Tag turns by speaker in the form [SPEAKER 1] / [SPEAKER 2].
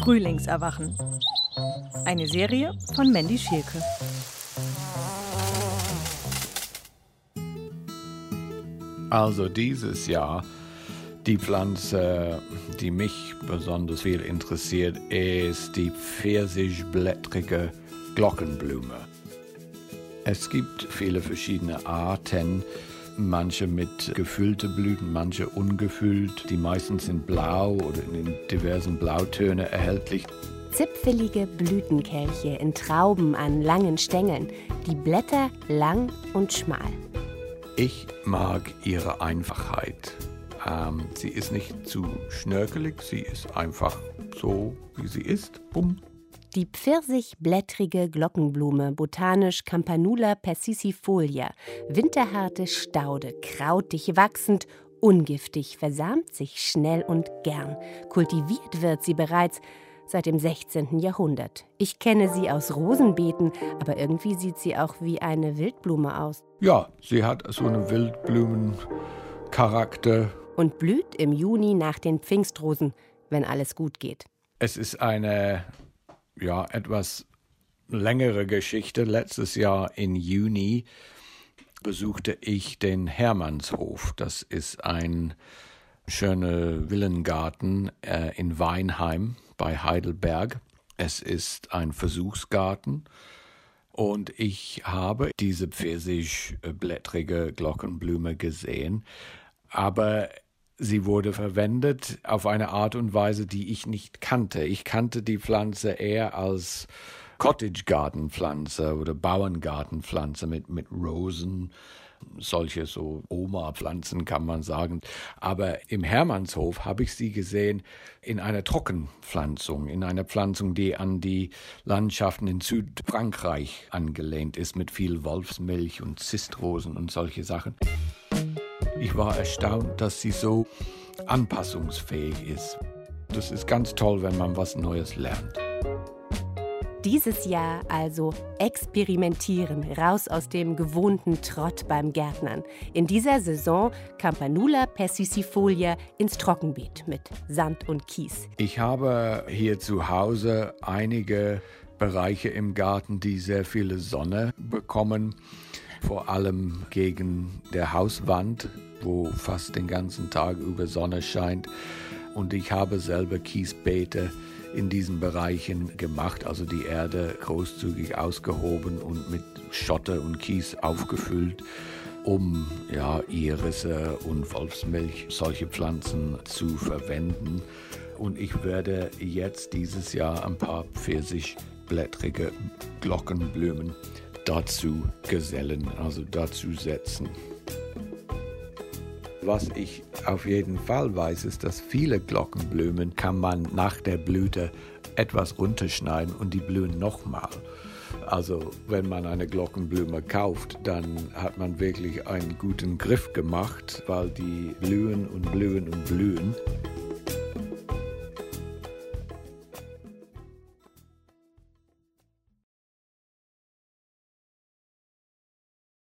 [SPEAKER 1] Frühlingserwachen. Eine Serie von Mandy Schielke.
[SPEAKER 2] Also dieses Jahr die Pflanze, die mich besonders viel interessiert, ist die pfirsichblättrige Glockenblume. Es gibt viele verschiedene Arten, manche mit gefüllten Blüten, manche ungefüllt. Die meisten sind blau oder in diversen Blautönen erhältlich.
[SPEAKER 3] Zipfelige Blütenkelche in Trauben an langen Stängeln, die Blätter lang und schmal.
[SPEAKER 2] Ich mag ihre Einfachheit. Ähm, sie ist nicht zu schnörkelig, sie ist einfach so, wie sie ist. Bumm.
[SPEAKER 3] Die pfirsichblättrige Glockenblume, botanisch Campanula persicifolia, winterharte Staude, krautig wachsend, ungiftig, versamt sich schnell und gern. Kultiviert wird sie bereits seit dem 16. Jahrhundert. Ich kenne sie aus Rosenbeeten, aber irgendwie sieht sie auch wie eine Wildblume aus.
[SPEAKER 2] Ja, sie hat so einen Wildblumencharakter.
[SPEAKER 3] Und blüht im Juni nach den Pfingstrosen, wenn alles gut geht.
[SPEAKER 2] Es ist eine ja, etwas längere Geschichte. Letztes Jahr im Juni besuchte ich den Hermannshof. Das ist ein schöner Villengarten äh, in Weinheim bei Heidelberg. Es ist ein Versuchsgarten und ich habe diese pfirsichblättrige Glockenblume gesehen, aber sie wurde verwendet auf eine Art und Weise, die ich nicht kannte. Ich kannte die Pflanze eher als Cottage Garden Pflanze oder Bauerngartenpflanze mit, mit Rosen solche so Oma-Pflanzen, kann man sagen. Aber im Hermannshof habe ich sie gesehen in einer Trockenpflanzung, in einer Pflanzung, die an die Landschaften in Südfrankreich angelehnt ist, mit viel Wolfsmilch und Zistrosen und solche Sachen. Ich war erstaunt, dass sie so anpassungsfähig ist. Das ist ganz toll, wenn man was Neues lernt.
[SPEAKER 3] Dieses Jahr also experimentieren, raus aus dem gewohnten Trott beim Gärtnern. In dieser Saison Campanula persicifolia ins Trockenbeet mit Sand und Kies.
[SPEAKER 2] Ich habe hier zu Hause einige Bereiche im Garten, die sehr viele Sonne bekommen, vor allem gegen der Hauswand, wo fast den ganzen Tag über Sonne scheint. Und ich habe selber Kiesbeete in diesen Bereichen gemacht, also die Erde großzügig ausgehoben und mit Schotter und Kies aufgefüllt, um ja, Irisse und Wolfsmilch, solche Pflanzen zu verwenden. Und ich werde jetzt dieses Jahr ein paar pfirsichblättrige Glockenblumen dazu gesellen, also dazu setzen. Was ich auf jeden Fall weiß, ist, dass viele Glockenblumen kann man nach der Blüte etwas runterschneiden und die blühen nochmal. Also wenn man eine Glockenblume kauft, dann hat man wirklich einen guten Griff gemacht, weil die blühen und blühen und blühen.